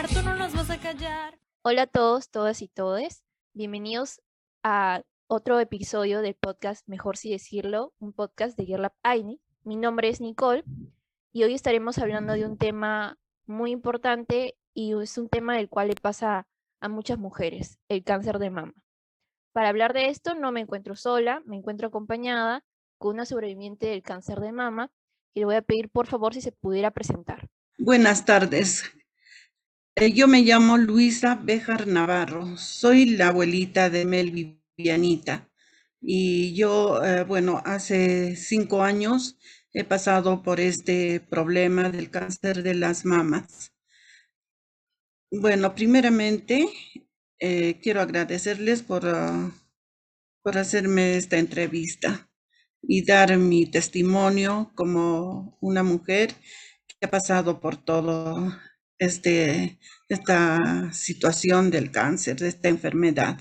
hablar, tú no nos vas a callar. Hola a todos, todas y todes. Bienvenidos a otro episodio del podcast Mejor si decirlo, un podcast de Girlab Aini. Mi nombre es Nicole y hoy estaremos hablando de un tema muy importante y es un tema del cual le pasa a muchas mujeres, el cáncer de mama. Para hablar de esto no me encuentro sola, me encuentro acompañada con una sobreviviente del cáncer de mama y le voy a pedir por favor si se pudiera presentar. Buenas tardes. Eh, yo me llamo Luisa Bejar Navarro, soy la abuelita de Mel Vivianita y yo, eh, bueno, hace cinco años he pasado por este problema del cáncer de las mamas. Bueno, primeramente eh, quiero agradecerles por, ah, por hacerme esta entrevista y dar mi testimonio como una mujer que ha pasado por todo este, esta situación del cáncer, de esta enfermedad.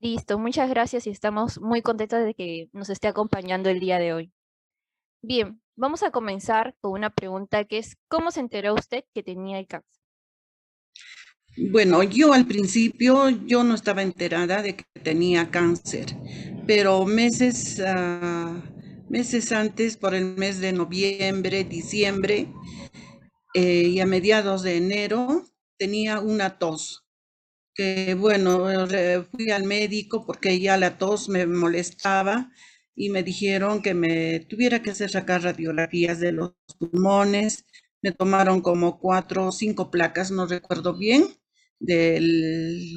Listo, muchas gracias y estamos muy contentos de que nos esté acompañando el día de hoy. Bien, vamos a comenzar con una pregunta que es, ¿cómo se enteró usted que tenía el cáncer? Bueno, yo al principio yo no estaba enterada de que tenía cáncer, pero meses, ah, meses antes, por el mes de noviembre, diciembre eh, y a mediados de enero, tenía una tos. Que bueno, fui al médico porque ya la tos me molestaba y me dijeron que me tuviera que hacer sacar radiografías de los pulmones. Me tomaron como cuatro o cinco placas, no recuerdo bien del,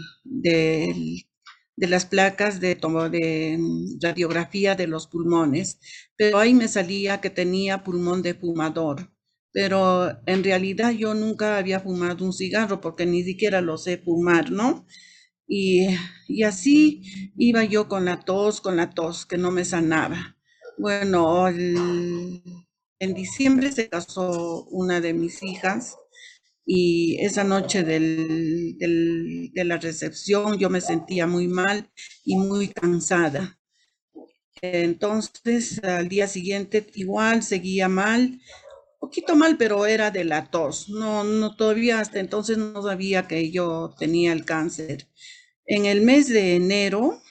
de las placas de, de mm, radiografía de los pulmones, pero ahí me salía que tenía pulmón de fumador. Pero en realidad yo nunca había fumado un cigarro porque ni siquiera lo sé fumar, ¿no? Y, y así iba yo con la tos, con la tos, que no me sanaba. Bueno, en diciembre se casó una de mis hijas y esa noche de la recepción yo me sentía muy mal y muy cansada. Entonces al día siguiente igual seguía mal, poquito mal, pero era de la tos. No, no todavía hasta entonces no sabía que yo tenía el cáncer. En el mes de enero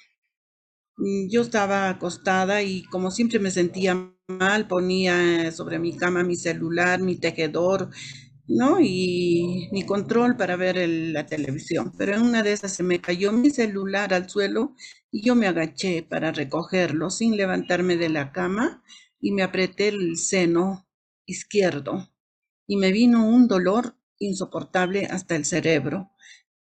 mm, yo estaba acostada y como siempre me sentía mal, ponía sobre mi cama mi celular, mi tejedor, ¿no? Y mi control para ver la televisión. Pero en una de esas se me cayó mi celular al suelo y yo me agaché para recogerlo sin levantarme de la cama y me apreté el seno izquierdo y me vino un dolor insoportable hasta el cerebro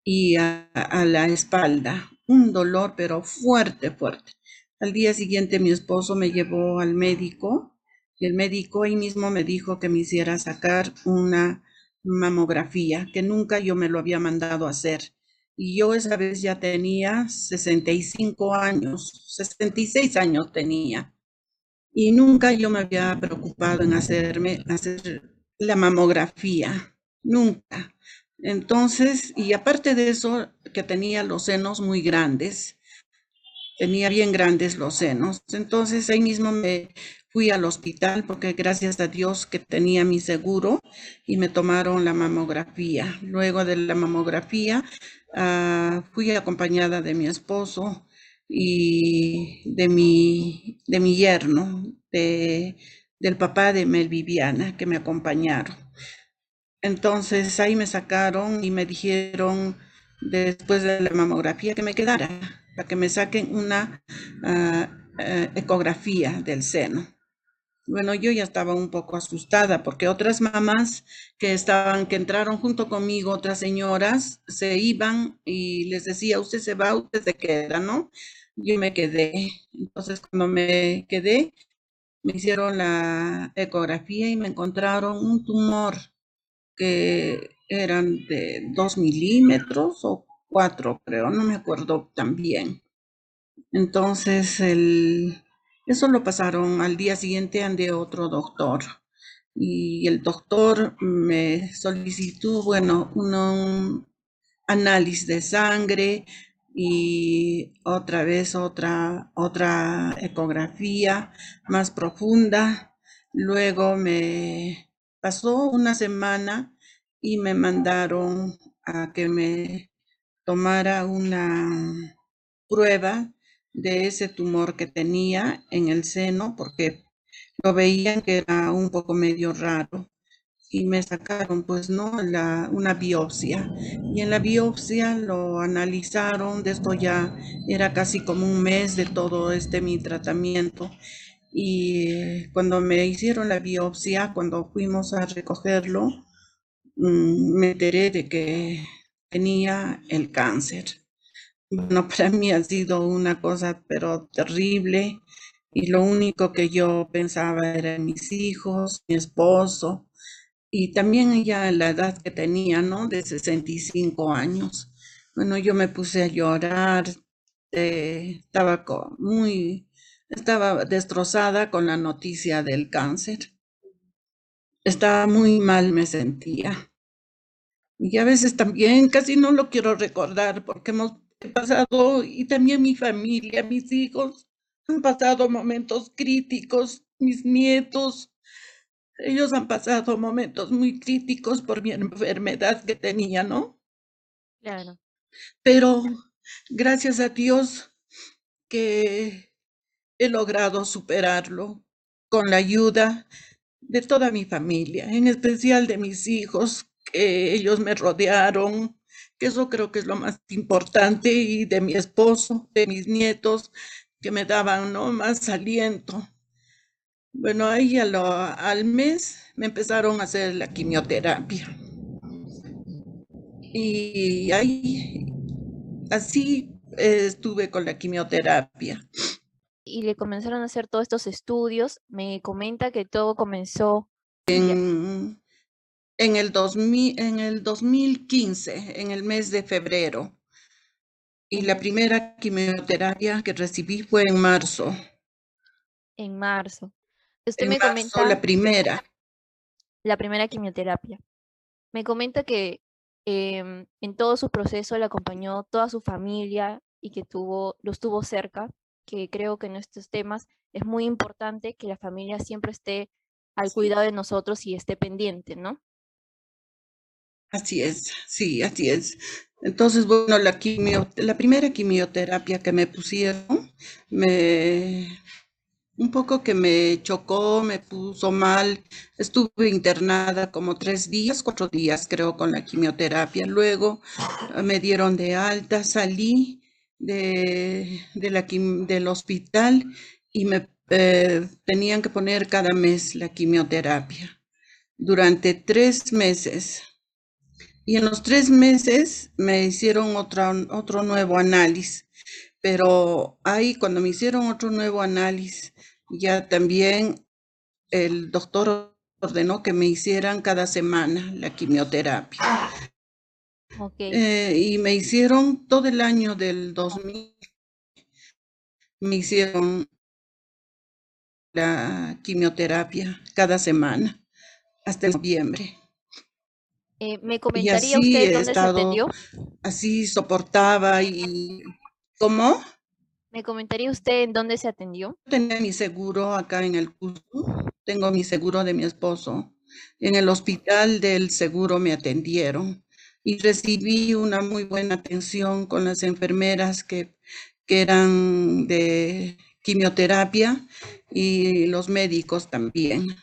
y a, la espalda, un dolor pero fuerte, fuerte. Al día siguiente mi esposo me llevó al médico y el médico ahí mismo me dijo que me hiciera sacar una mamografía, que nunca yo me lo había mandado hacer. Y yo esa vez ya tenía 65 años, 66 años tenía. Y nunca yo me había preocupado en hacerme hacer la mamografía, nunca. Entonces, y aparte de eso, que tenía los senos muy grandes, tenía bien grandes los senos. Entonces ahí mismo me fui al hospital porque gracias a Dios que tenía mi seguro y me tomaron la mamografía. Luego de la mamografía ah, fui acompañada de mi esposo y de mi, de mi yerno, de, del papá de Mel Viviana, que me acompañaron. Entonces ahí me sacaron y me dijeron después de la mamografía que me quedara, para que me saquen una ah, eh, ecografía del seno. Bueno, yo ya estaba un poco asustada porque otras mamás que estaban, que entraron junto conmigo, otras señoras, se iban y les decía, usted se va, usted se queda, ¿no? Yo me quedé. Entonces, cuando me quedé, me hicieron la ecografía y me encontraron un tumor que eran de dos milímetros o cuatro, creo, no me acuerdo tan bien. Entonces, el, eso lo pasaron al día siguiente ante otro doctor. Y el doctor me solicitó, bueno, un análisis de sangre y otra vez otra, otra ecografía más profunda. Luego me pasó una semana y me mandaron a que me tomara una prueba de ese tumor que tenía en el seno porque lo veían que era un poco medio raro y me sacaron pues no la, una biopsia. Y en la biopsia lo analizaron de esto ya era casi como un mes de todo este mi tratamiento y cuando me hicieron la biopsia cuando fuimos a recogerlo mm, me enteré de que tenía el cáncer bueno para mí ha sido una cosa pero terrible y lo único que yo pensaba era mis hijos mi esposo y también ya la edad que tenía, ¿no? De 65 años. Bueno, yo me puse a llorar, eh, estaba muy, estaba destrozada con la noticia del cáncer. Estaba muy mal, me sentía. Y a veces también casi no lo quiero recordar porque hemos pasado, y también mi familia, mis hijos, han pasado momentos críticos, mis nietos, ellos han pasado momentos muy críticos por mi enfermedad que tenía, ¿no? Claro. Pero gracias a Dios que he logrado superarlo con la ayuda de toda mi familia, en especial de mis hijos, que ellos me rodearon, eso creo que es lo más importante, y de mi esposo, de mis nietos, que me daban ¿no? más aliento. Bueno, ahí al mes me empezaron a hacer la quimioterapia. Y ahí, así estuve con la quimioterapia. Y le comenzaron a hacer todos estos estudios. Me comenta que todo comenzó en, en, el, 2000, en el 2015, en el mes de febrero. Y la primera quimioterapia que recibí fue en marzo. En marzo. Usted me comenta la primera. La primera quimioterapia. Me comenta que em, en todo su proceso le acompañó toda su familia y que tuvo, los tuvo cerca, que creo que en estos temas es muy importante que la familia siempre esté al cuidado de nosotros y esté pendiente, ¿no? Así es, sí, así es. Entonces, bueno, la quimio, la primera quimioterapia que me pusieron, me, un poco que me chocó, me puso mal. Estuve internada como tres días, cuatro días creo con la quimioterapia. Luego ah, me dieron de alta, salí de, la, del hospital y me eh, tenían que poner cada mes la quimioterapia durante tres meses. Y en los tres meses me hicieron otro, otro nuevo análisis. Pero ahí cuando me hicieron otro nuevo análisis, ya también el doctor ordenó que me hicieran cada semana la quimioterapia. Eh, y me hicieron todo el año del 2000, me hicieron la quimioterapia cada semana hasta noviembre. Eh, ¿Me comentaría usted dónde se atendió? Así soportaba y... ¿Cómo? ¿Me comentaría usted en dónde se atendió? Tenía mi seguro acá en el Cusco, tengo mi seguro de mi esposo. En el hospital del seguro me atendieron y recibí una muy buena atención con las enfermeras que, que eran de quimioterapia y los médicos también.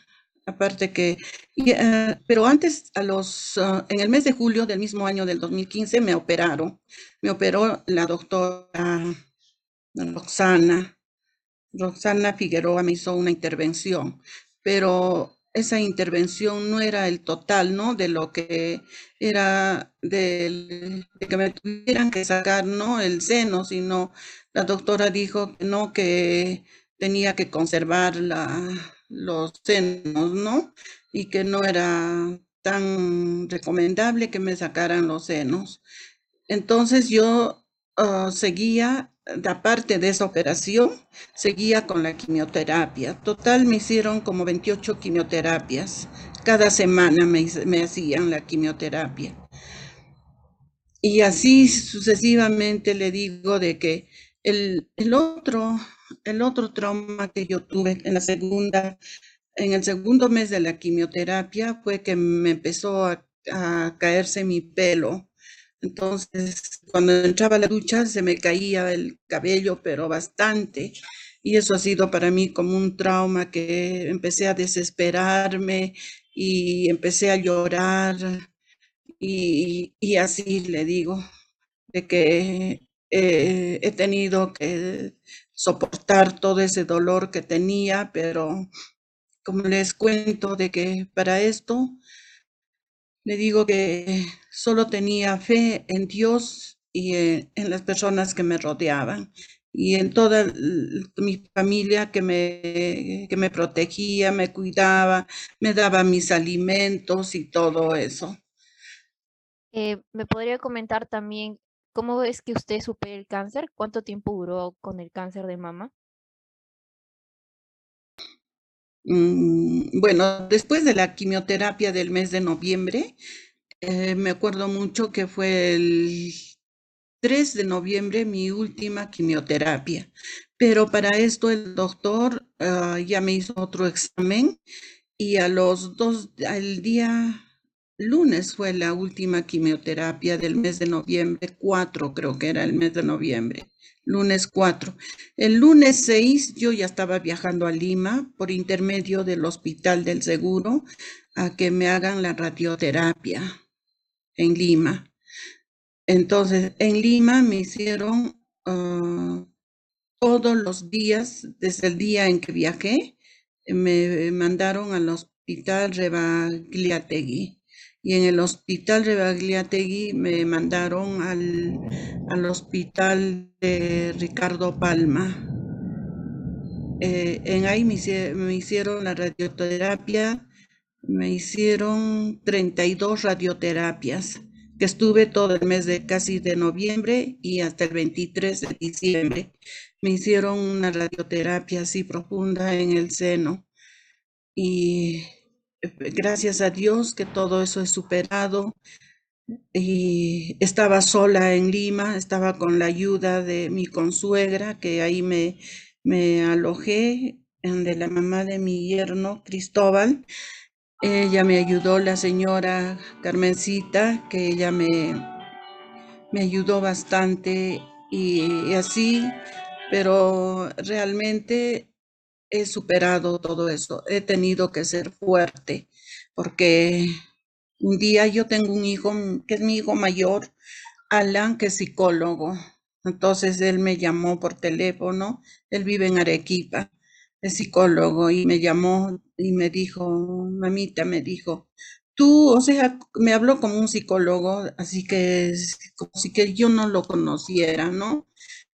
Aparte que, eh, pero antes, a los, ah, en el mes de julio del mismo año del 2015 me operaron. Me operó la doctora Roxana. Roxana Figueroa me hizo una intervención, pero esa intervención no era el total, ¿no? De lo que era de, que me tuvieran que sacar, ¿no? El seno, sino la doctora dijo que no, que tenía que conservar la, los senos, ¿no? Y que no era tan recomendable que me sacaran los senos. Entonces yo ah, seguía aparte de esa operación, seguía con la quimioterapia. Total me hicieron como 28 quimioterapias. Cada semana me, hacían la quimioterapia. Y así sucesivamente le digo de que el, otro, el otro trauma que yo tuve en la segunda, en el segundo mes de la quimioterapia fue que me empezó a caerse mi pelo. Entonces, cuando entraba a la ducha se me caía el cabello, pero bastante. Y eso ha sido para mí como un trauma que empecé a desesperarme y empecé a llorar. Y, y así le digo, de que eh, he tenido que soportar todo ese dolor que tenía, pero como les cuento de que para esto le digo que solo tenía fe en Dios y en, las personas que me rodeaban y en toda mi familia que me, que me protegía, me cuidaba, me daba mis alimentos y todo eso. Eh, ¿Me podría comentar también cómo es que usted supera el cáncer? ¿Cuánto tiempo duró con el cáncer de mama? Mm, bueno, después de la quimioterapia del mes de noviembre, eh, me acuerdo mucho que fue el 3 de noviembre mi última quimioterapia, pero para esto el doctor ah, ya me hizo otro examen y a los dos, al día lunes fue la última quimioterapia del mes de noviembre, 4 creo que era el mes de noviembre lunes 4. El lunes 6 yo ya estaba viajando a Lima por intermedio del Hospital del Seguro a que me hagan la radioterapia en Lima. Entonces, en Lima me hicieron ah, todos los días, desde el día en que viajé, me mandaron al Hospital Rebagliategui y en el hospital de Bagliategui me mandaron al, al hospital de Ricardo Palma. Eh, en ahí me, hicieron la radioterapia, me hicieron 32 radioterapias, que estuve todo el mes de casi de noviembre y hasta el 23 de diciembre. Me hicieron una radioterapia así profunda en el seno y gracias a Dios que todo eso es superado. Y estaba sola en Lima, estaba con la ayuda de mi consuegra, que ahí me, me alojé, de la mamá de mi yerno, Cristóbal. Ella me ayudó, la señora Carmencita, que ella me, me ayudó bastante y así, pero realmente he superado todo eso. He tenido que ser fuerte porque un día yo tengo un hijo que es mi hijo mayor, Alan, que es psicólogo. Entonces él me llamó por teléfono, él vive en Arequipa, es psicólogo, y me llamó y me dijo, mamita, me dijo, tú, o sea, me habló como un psicólogo, así que como si que yo no lo conociera, ¿no?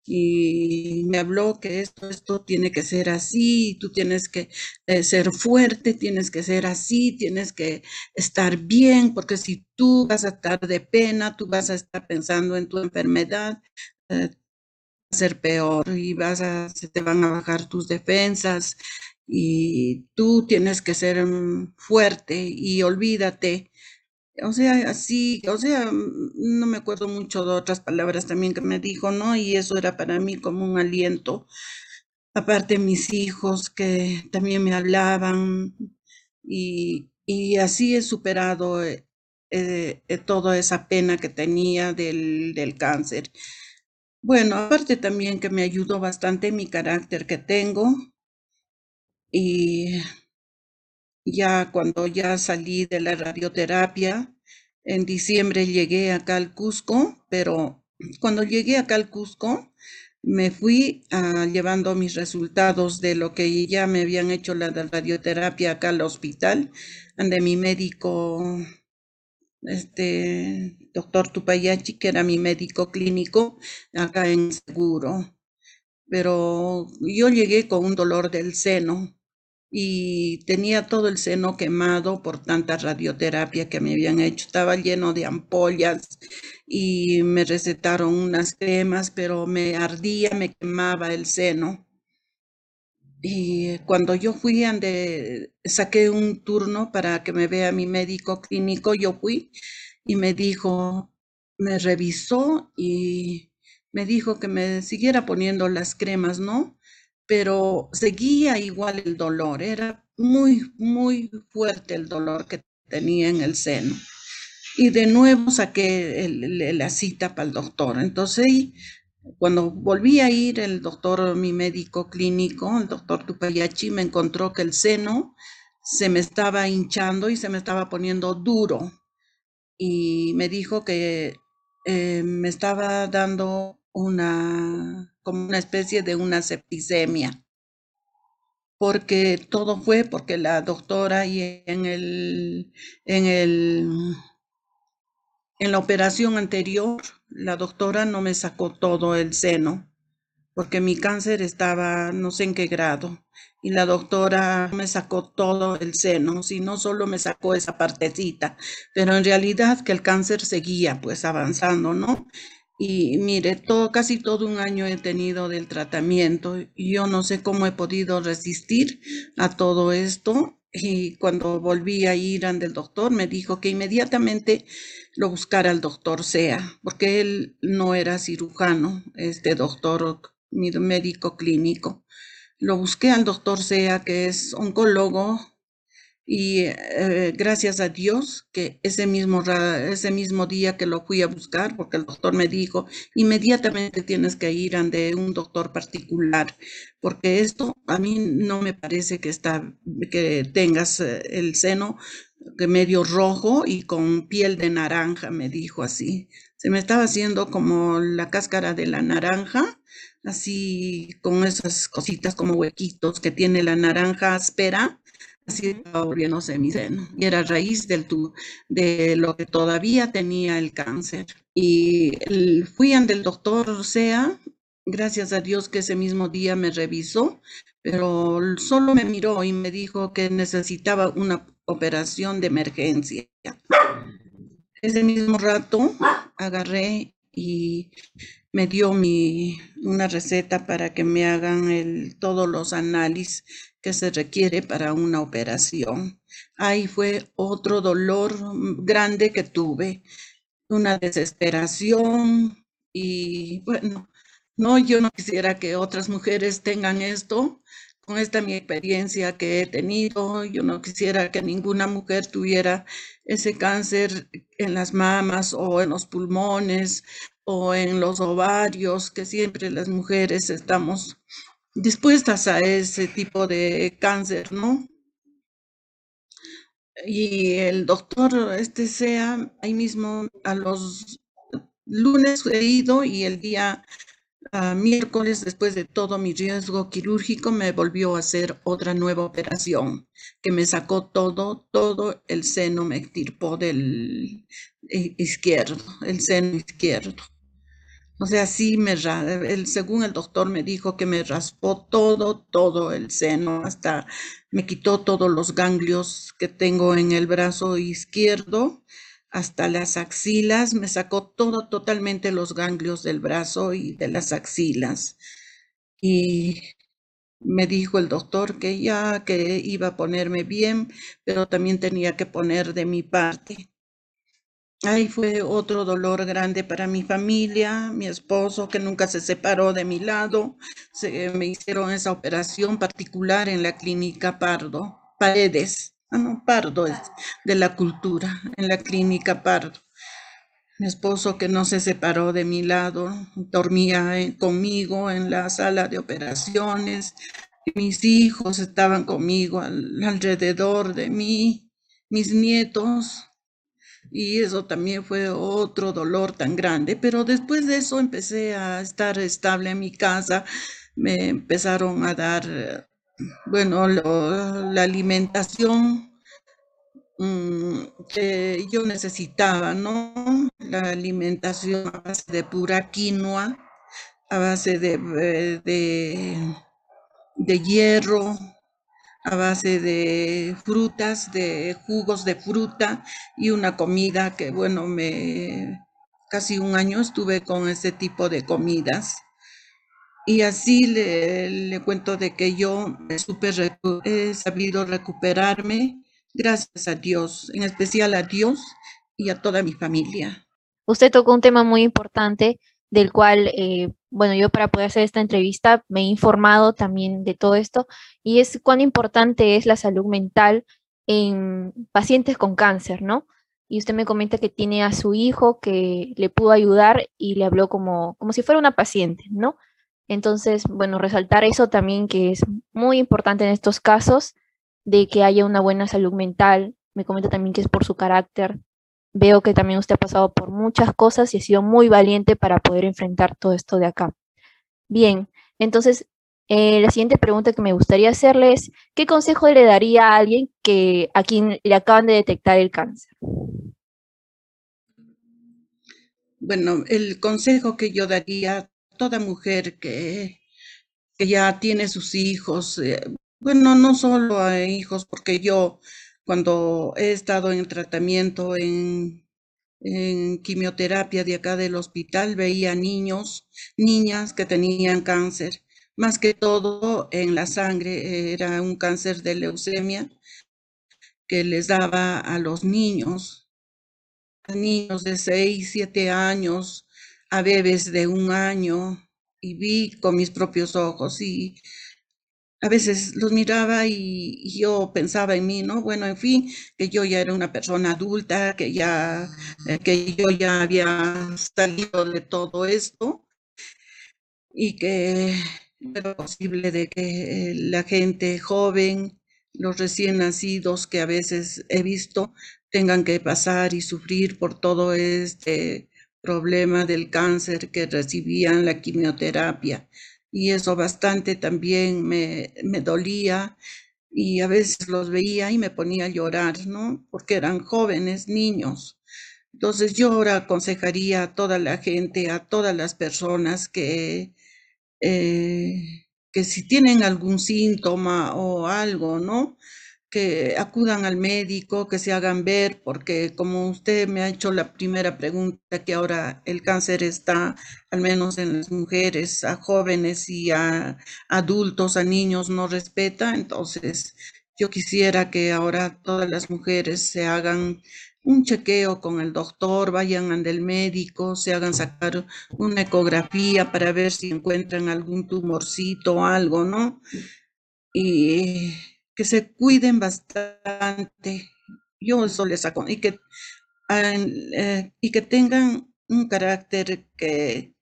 Y me habló que esto, esto tiene que ser así, tú tienes que eh, ser fuerte, tienes que ser así, tienes que estar bien, porque si tú vas a estar de pena, tú vas a estar pensando en tu enfermedad, eh, va a ser peor y vas a, se te van a bajar tus defensas y tú tienes que ser mm, fuerte y olvídate o sea, así, o sea, mm, no me acuerdo mucho de otras palabras también que me dijo, ¿no? Y eso era para mí como un aliento. Aparte mis hijos que también me hablaban y, y así he superado eh, eh, eh, toda esa pena que tenía del, del cáncer. Bueno, aparte también que me ayudó bastante mi carácter que tengo y ya cuando ya salí de la radioterapia, en diciembre llegué acá al Cusco, pero cuando llegué acá al Cusco, me fui ah, llevando mis resultados de lo que ya me habían hecho la radioterapia acá al hospital, donde mi médico, este doctor Tupayachi, que era mi médico clínico acá en Seguro. Pero yo llegué con un dolor del seno y tenía todo el seno quemado por tanta radioterapia que me habían hecho. Estaba lleno de ampollas y me recetaron unas cremas, pero me ardía, me quemaba el seno. Y cuando yo fui, ande, saqué un turno para que me vea mi médico clínico, yo fui y me dijo, me revisó y me dijo que me siguiera poniendo las cremas, ¿no? Pero seguía igual el dolor, era muy, muy fuerte el dolor que tenía en el seno. y de nuevo saqué la cita para el doctor. Entonces, cuando volví a ir, el doctor, mi médico clínico, el doctor Tupayachi, me encontró que el seno se me estaba hinchando y se me estaba poniendo duro. Y me dijo que eh, me estaba dando una, como una especie de una septicemia. Porque todo fue porque la doctora y en el, en el, en la operación anterior, la doctora no me sacó todo el seno, porque mi cáncer estaba no sé en qué grado, y la doctora me sacó todo el seno, si no solo me sacó esa partecita, pero en realidad que el cáncer seguía pues avanzando, ¿no? Y mire, todo, casi todo un año he tenido del tratamiento y yo no sé cómo he podido resistir a todo esto y cuando volví a ir ante el doctor me dijo que inmediatamente lo buscara al doctor Sea, porque él no era cirujano, este doctor, médico clínico. Lo busqué al doctor Sea, que es oncólogo, y eh, gracias a Dios que ese mismo, ese mismo día que lo fui a buscar, porque el doctor me dijo, inmediatamente tienes que ir ante un doctor particular, porque esto a mí no me parece que, está, que tengas eh, el seno medio rojo y con piel de naranja, me dijo así. Se me estaba haciendo como la cáscara de la naranja, así con esas cositas como huequitos que tiene la naranja áspera así estaba mi seno. Y era raíz del de lo que todavía tenía el cáncer. Y fui ante el doctor Sea, gracias a Dios que ese mismo día me revisó, pero solo me miró y me dijo que necesitaba una operación de emergencia. Ese mismo rato agarré y me dio mi, una receta para que me hagan el, todos los análisis que se requiere para una operación. Ahí fue otro dolor grande que tuve, una desesperación y bueno, no, yo no quisiera que otras mujeres tengan esto, con esta mi experiencia que he tenido, yo no quisiera que ninguna mujer tuviera ese cáncer en las mamas o en los pulmones o en los ovarios, que siempre las mujeres estamos dispuestas a ese tipo de cáncer, ¿no? Y el doctor, este sea, ahí mismo a los lunes he ido y el día ah, miércoles, después de todo mi riesgo quirúrgico, me volvió a hacer otra nueva operación que me sacó todo, todo el seno, me extirpó del izquierdo, el seno izquierdo. O sea, sí me, el, según el doctor me dijo que me raspó todo, todo el seno, hasta me quitó todos los ganglios que tengo en el brazo izquierdo, hasta las axilas, me sacó todo, totalmente los ganglios del brazo y de las axilas. Y me dijo el doctor que ya, que iba a ponerme bien, pero también tenía que poner de mi parte. Ahí fue otro dolor grande para mi familia, mi esposo que nunca se separó de mi lado. Se, me hicieron esa operación particular en la clínica Pardo, Paredes. Ah, no, Pardo de la cultura, en la clínica Pardo. Mi esposo que no se separó de mi lado, dormía conmigo en la sala de operaciones. Mis hijos estaban conmigo alrededor de mí, mis nietos y eso también fue otro dolor tan grande, pero después de eso empecé a estar estable en mi casa, me empezaron a dar, bueno, la alimentación mm, que yo necesitaba, ¿no? La alimentación a base de pura quinoa, a base de, eh, de, de hierro, a base de frutas, de jugos de fruta y una comida que, bueno, me casi un año estuve con ese tipo de comidas. Y así le, cuento de que yo super, he sabido recuperarme gracias a Dios, en especial a Dios y a toda mi familia. Usted tocó un tema muy importante del cual, eh, bueno, yo para poder hacer esta entrevista me he informado también de todo esto y es cuán importante es la salud mental en pacientes con cáncer, ¿no? y usted me comenta que tiene a su hijo que le pudo ayudar y le habló como, como si fuera una paciente, ¿no? Entonces, bueno, resaltar eso también que es muy importante en estos casos de que haya una buena salud mental. Me comenta también que es por su carácter. Veo que también usted ha pasado por muchas cosas y ha sido muy valiente para poder enfrentar todo esto de acá. Bien, entonces eh, la siguiente pregunta que me gustaría hacerle es, ¿qué consejo le daría a alguien que a quien le acaban de detectar el cáncer? Bueno, el consejo que yo daría a toda mujer que, que ya tiene sus hijos, eh, bueno, no solo a hijos, porque yo cuando he estado en tratamiento en, en quimioterapia de acá del hospital, veía niños, niñas que tenían cáncer, más que todo en la sangre, era un cáncer de leucemia que les daba a los niños, a niños de 6, 7 años, a bebés de un año, y vi con mis propios ojos y a veces los miraba y, yo pensaba en mí, ¿no? Bueno, en fin, que yo ya era una persona adulta, que ya, eh, que yo ya había salido de todo esto y que era posible de que la gente joven, los recién nacidos que a veces he visto, tengan que pasar y sufrir por todo este problema del cáncer que recibían la quimioterapia y eso bastante también me, me dolía y a veces los veía y me ponía a llorar, ¿no? Porque eran jóvenes, niños. Entonces yo ahora aconsejaría a toda la gente, a todas las personas que, eh, que si tienen algún síntoma o algo, ¿no? Que acudan al médico, que se hagan ver, porque como usted me ha hecho la primera pregunta, que ahora el cáncer está al menos en las mujeres, a jóvenes y a adultos, a niños, no respeta, entonces yo quisiera que ahora todas las mujeres se hagan un chequeo con el doctor, vayan al médico, se hagan sacar una ecografía para ver si encuentran algún tumorcito o algo, ¿no? Y que se cuiden bastante. Yo eso les saco y que, eh, y que tengan un carácter que,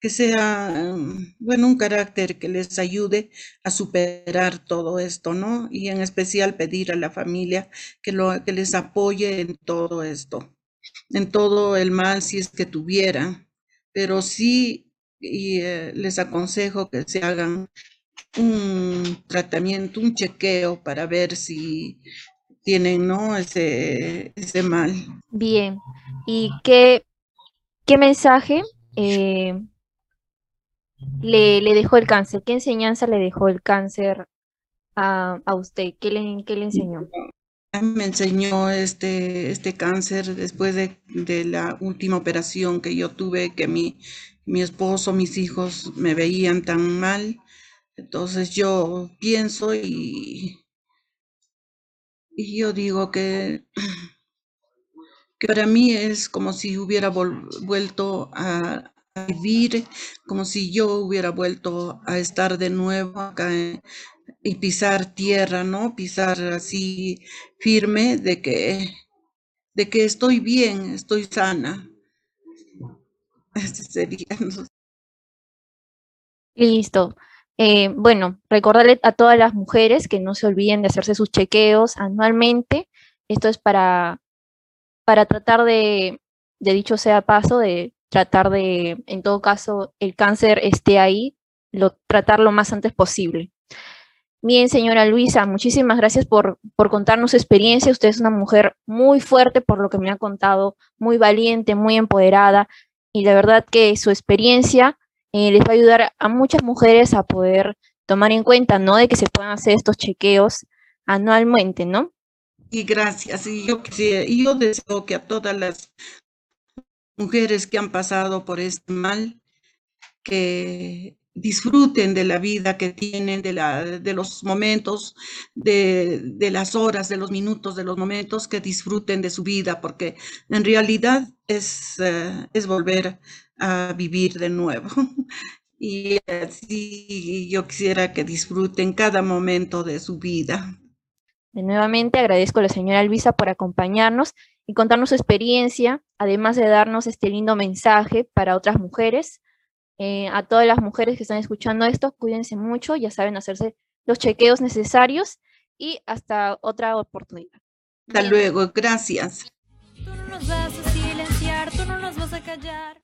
que sea, mm, bueno, un carácter que les ayude a superar todo esto, ¿no? Y en especial pedir a la familia que, lo, que les apoye en todo esto, en todo el mal si es que tuvieran, pero sí y, eh, les aconsejo que se hagan un tratamiento, un chequeo para ver si tienen ¿no? ese, ese mal. Bien, ¿y qué, qué mensaje eh, le, le, dejó el cáncer? ¿Qué enseñanza le dejó el cáncer a, a usted? ¿Qué le, qué le enseñó? Me enseñó este, este cáncer después de, de, la última operación que yo tuve, que mi, mi esposo, mis hijos me veían tan mal entonces yo pienso y, y yo digo que, que, para mí es como si hubiera vuelto a, vivir, como si yo hubiera vuelto a estar de nuevo acá y pisar tierra, ¿no? Pisar así firme de que, de que estoy bien, estoy sana. Este sería. Listo. Eh, bueno, recordarle a todas las mujeres que no se olviden de hacerse sus chequeos anualmente. Esto es para, para tratar de, de dicho sea paso, de tratar de, en todo caso, el cáncer esté ahí, lo, tratar lo más antes posible. Bien, señora Luisa, muchísimas gracias por, por contarnos su experiencia. Usted es una mujer muy fuerte por lo que me ha contado, muy valiente, muy empoderada y la verdad que su experiencia eh, les va a ayudar a muchas mujeres a poder tomar en cuenta, ¿no? De que se puedan hacer estos chequeos anualmente, ¿no? Y gracias. Y yo, yo deseo que a todas las mujeres que han pasado por este mal, que disfruten de la vida que tienen, de, la, de los momentos, de, de, las horas, de los minutos, de los momentos, que disfruten de su vida, porque en realidad es, uh, es volver a vivir de nuevo. Y así yo quisiera que disfruten cada momento de su vida. De nuevamente agradezco a la señora Luisa por acompañarnos y contarnos su experiencia, además de darnos este lindo mensaje para otras mujeres. Eh, a todas las mujeres que están escuchando esto, cuídense mucho, ya saben hacerse los chequeos necesarios y hasta otra oportunidad. Hasta luego, gracias. Tú no nos vas a silenciar, tú no nos vas a callar.